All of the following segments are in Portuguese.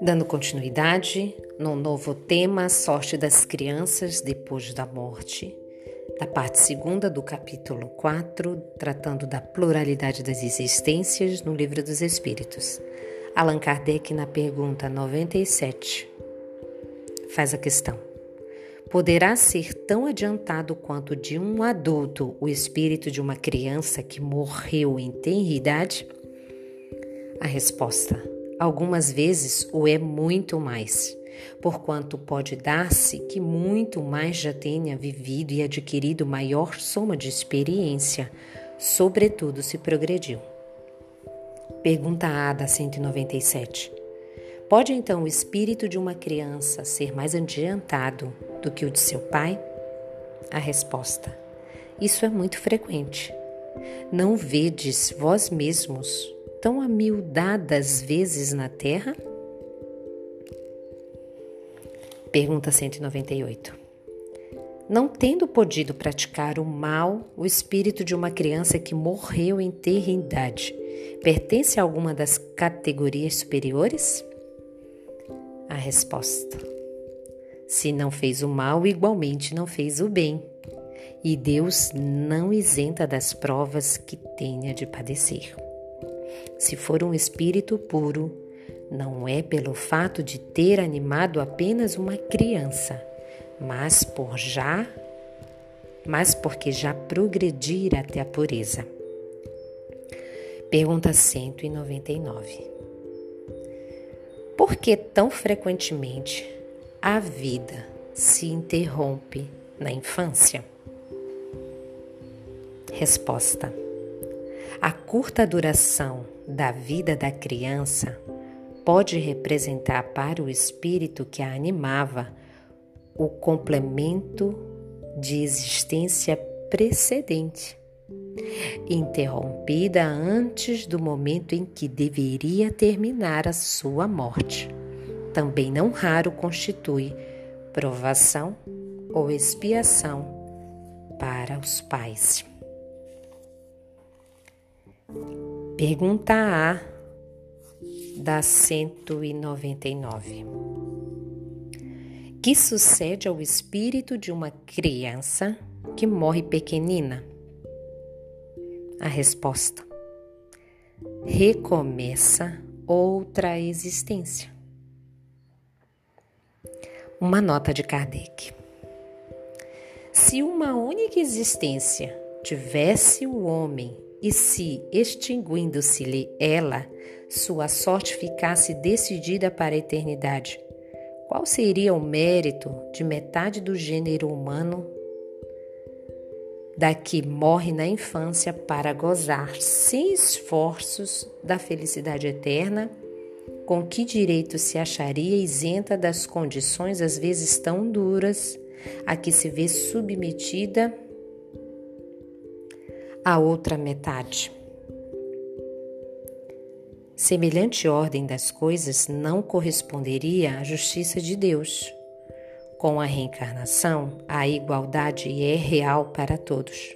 Dando continuidade no novo tema Sorte das Crianças depois da morte, da parte segunda do capítulo 4, tratando da pluralidade das existências no Livro dos Espíritos. Allan Kardec, na pergunta 97, faz a questão: Poderá ser tão adiantado quanto de um adulto o espírito de uma criança que morreu em tenra idade? A resposta Algumas vezes o é muito mais, porquanto pode dar-se que muito mais já tenha vivido e adquirido maior soma de experiência, sobretudo se progrediu. Pergunta A da 197. Pode então o espírito de uma criança ser mais adiantado do que o de seu pai? A resposta: Isso é muito frequente. Não vedes vós mesmos tão amildadas vezes na terra? Pergunta 198. Não tendo podido praticar o mal, o espírito de uma criança que morreu em terrindade pertence a alguma das categorias superiores? A resposta: Se não fez o mal, igualmente não fez o bem. E Deus não isenta das provas que tenha de padecer. Se for um espírito puro, não é pelo fato de ter animado apenas uma criança, mas por já, mas porque já progredir até a pureza. Pergunta 199. Por que tão frequentemente a vida se interrompe na infância? Resposta: A curta duração da vida da criança pode representar para o espírito que a animava o complemento de existência precedente, interrompida antes do momento em que deveria terminar a sua morte. Também não raro constitui provação ou expiação para os pais. Pergunta A da 199. Que sucede ao espírito de uma criança que morre pequenina? A resposta: recomeça outra existência. Uma nota de Kardec. Se uma única existência tivesse o homem e se, extinguindo-se-lhe ela, sua sorte ficasse decidida para a eternidade, qual seria o mérito de metade do gênero humano da que morre na infância para gozar sem esforços da felicidade eterna? Com que direito se acharia isenta das condições às vezes tão duras a que se vê submetida? a outra metade. Semelhante ordem das coisas não corresponderia à justiça de Deus. Com a reencarnação, a igualdade é real para todos.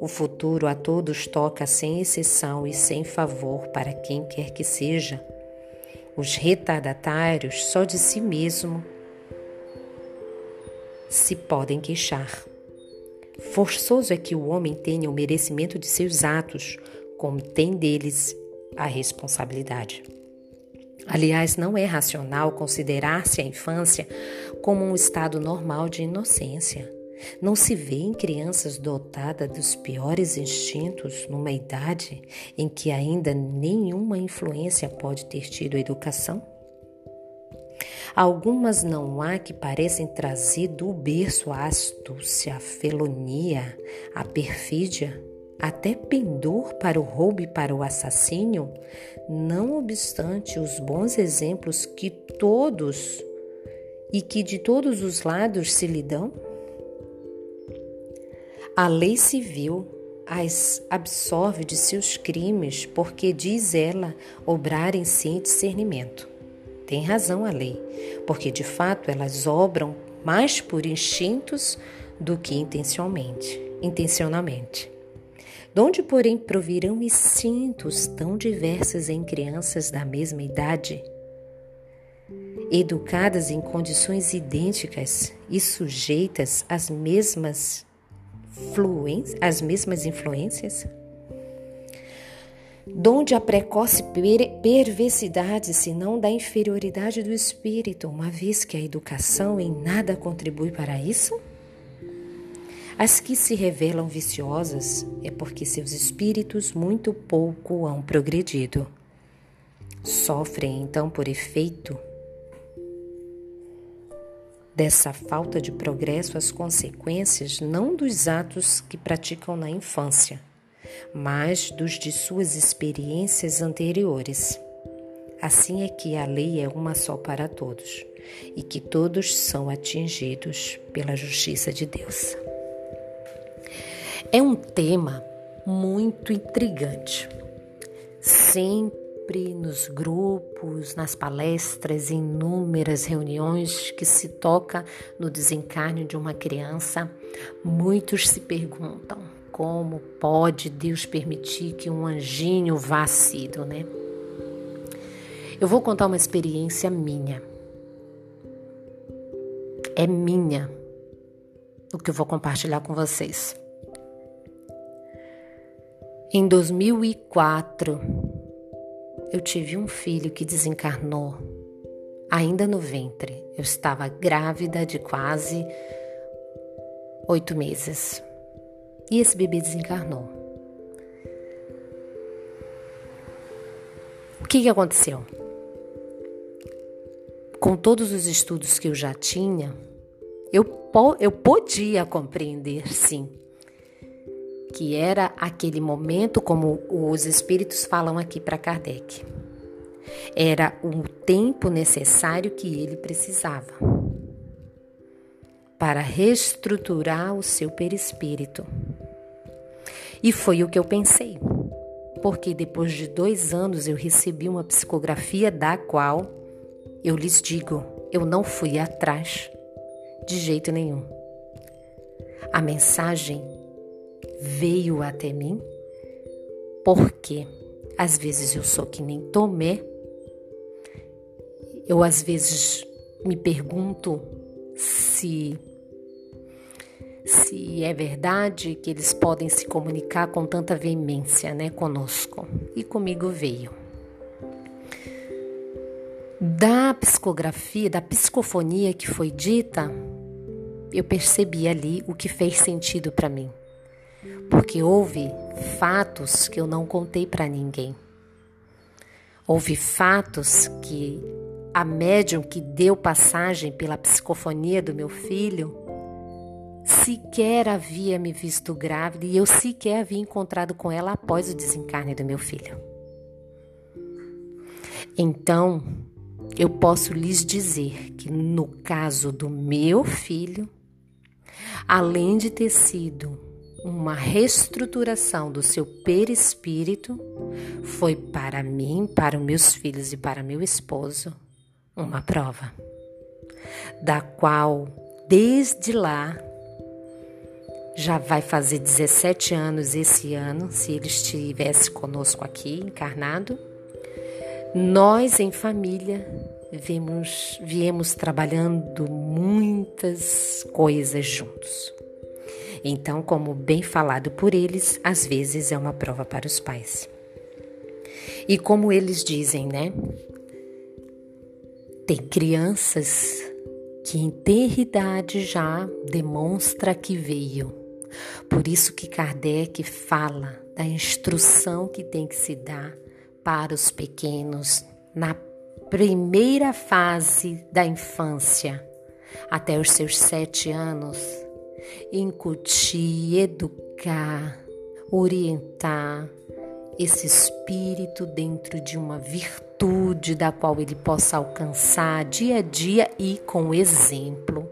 O futuro a todos toca sem exceção e sem favor para quem quer que seja. Os retardatários só de si mesmo se podem queixar. Forçoso é que o homem tenha o merecimento de seus atos, como tem deles a responsabilidade. Aliás, não é racional considerar-se a infância como um estado normal de inocência. Não se vê em crianças dotadas dos piores instintos numa idade em que ainda nenhuma influência pode ter tido a educação? Algumas não há que parecem trazer do berço a astúcia, a felonia, a perfídia, até pendor para o roubo e para o assassínio, não obstante os bons exemplos que todos e que de todos os lados se lhe dão? A lei civil as absolve de seus crimes, porque diz ela obrarem sem discernimento. Tem razão a lei, porque de fato elas obram mais por instintos do que intencionalmente. intencionalmente. Donde, porém, provirão instintos tão diversos em crianças da mesma idade? Educadas em condições idênticas e sujeitas às mesmas, às mesmas influências? Donde a precoce perversidade, senão da inferioridade do espírito, uma vez que a educação em nada contribui para isso? As que se revelam viciosas é porque seus espíritos muito pouco hão progredido. Sofrem então por efeito dessa falta de progresso as consequências não dos atos que praticam na infância, mas dos de suas experiências anteriores. Assim é que a lei é uma só para todos e que todos são atingidos pela justiça de Deus. É um tema muito intrigante. Sempre nos grupos, nas palestras, em inúmeras reuniões que se toca no desencarne de uma criança, muitos se perguntam como pode Deus permitir que um anjinho vá sido, né? Eu vou contar uma experiência minha. É minha o que eu vou compartilhar com vocês. Em 2004, eu tive um filho que desencarnou ainda no ventre. Eu estava grávida de quase oito meses. E esse bebê desencarnou. O que, que aconteceu? Com todos os estudos que eu já tinha, eu, eu podia compreender, sim, que era aquele momento, como os espíritos falam aqui para Kardec. Era o tempo necessário que ele precisava para reestruturar o seu perispírito. E foi o que eu pensei, porque depois de dois anos eu recebi uma psicografia da qual eu lhes digo, eu não fui atrás de jeito nenhum. A mensagem veio até mim, porque às vezes eu sou que nem Tomé, eu às vezes me pergunto se se é verdade que eles podem se comunicar com tanta veemência, né, conosco. E comigo veio. Da psicografia, da psicofonia que foi dita, eu percebi ali o que fez sentido para mim porque houve fatos que eu não contei para ninguém. Houve fatos que a médium que deu passagem pela psicofonia do meu filho sequer havia me visto grávida e eu sequer havia encontrado com ela após o desencarne do meu filho. Então, eu posso lhes dizer que no caso do meu filho, além de ter sido uma reestruturação do seu perispírito foi para mim, para os meus filhos e para meu esposo uma prova, da qual desde lá já vai fazer 17 anos esse ano, se ele estivesse conosco aqui encarnado. Nós em família viemos, viemos trabalhando muitas coisas juntos. Então, como bem falado por eles, às vezes é uma prova para os pais. E como eles dizem, né? Tem crianças que em ter idade já demonstra que veio. Por isso que Kardec fala da instrução que tem que se dar para os pequenos na primeira fase da infância, até os seus sete anos, incutir, educar, orientar esse espírito dentro de uma virtude da qual ele possa alcançar dia a dia e com o exemplo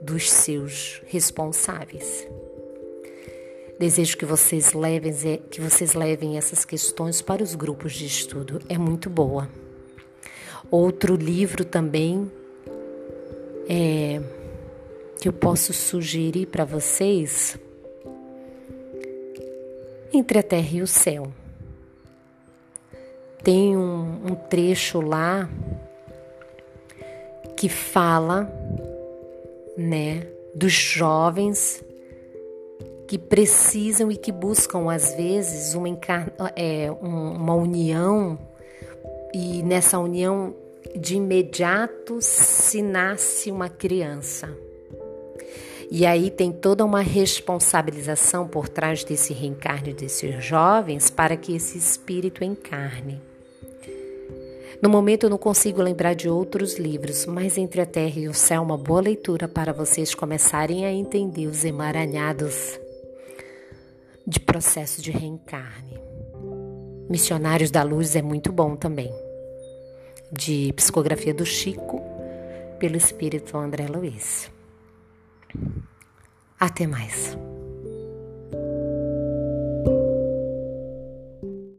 dos seus responsáveis. Desejo que vocês levem que vocês levem essas questões para os grupos de estudo. É muito boa. Outro livro também é que eu posso sugerir para vocês Entre a terra e o céu. Tem um, um trecho lá que fala, né, dos jovens que precisam e que buscam às vezes uma, é, uma união e nessa união de imediato se nasce uma criança. E aí tem toda uma responsabilização por trás desse reencarne desses jovens para que esse espírito encarne. No momento eu não consigo lembrar de outros livros, mas Entre a Terra e o Céu, uma boa leitura para vocês começarem a entender os emaranhados de processo de reencarne. Missionários da Luz é muito bom também. De psicografia do Chico, pelo espírito André Luiz. Até mais.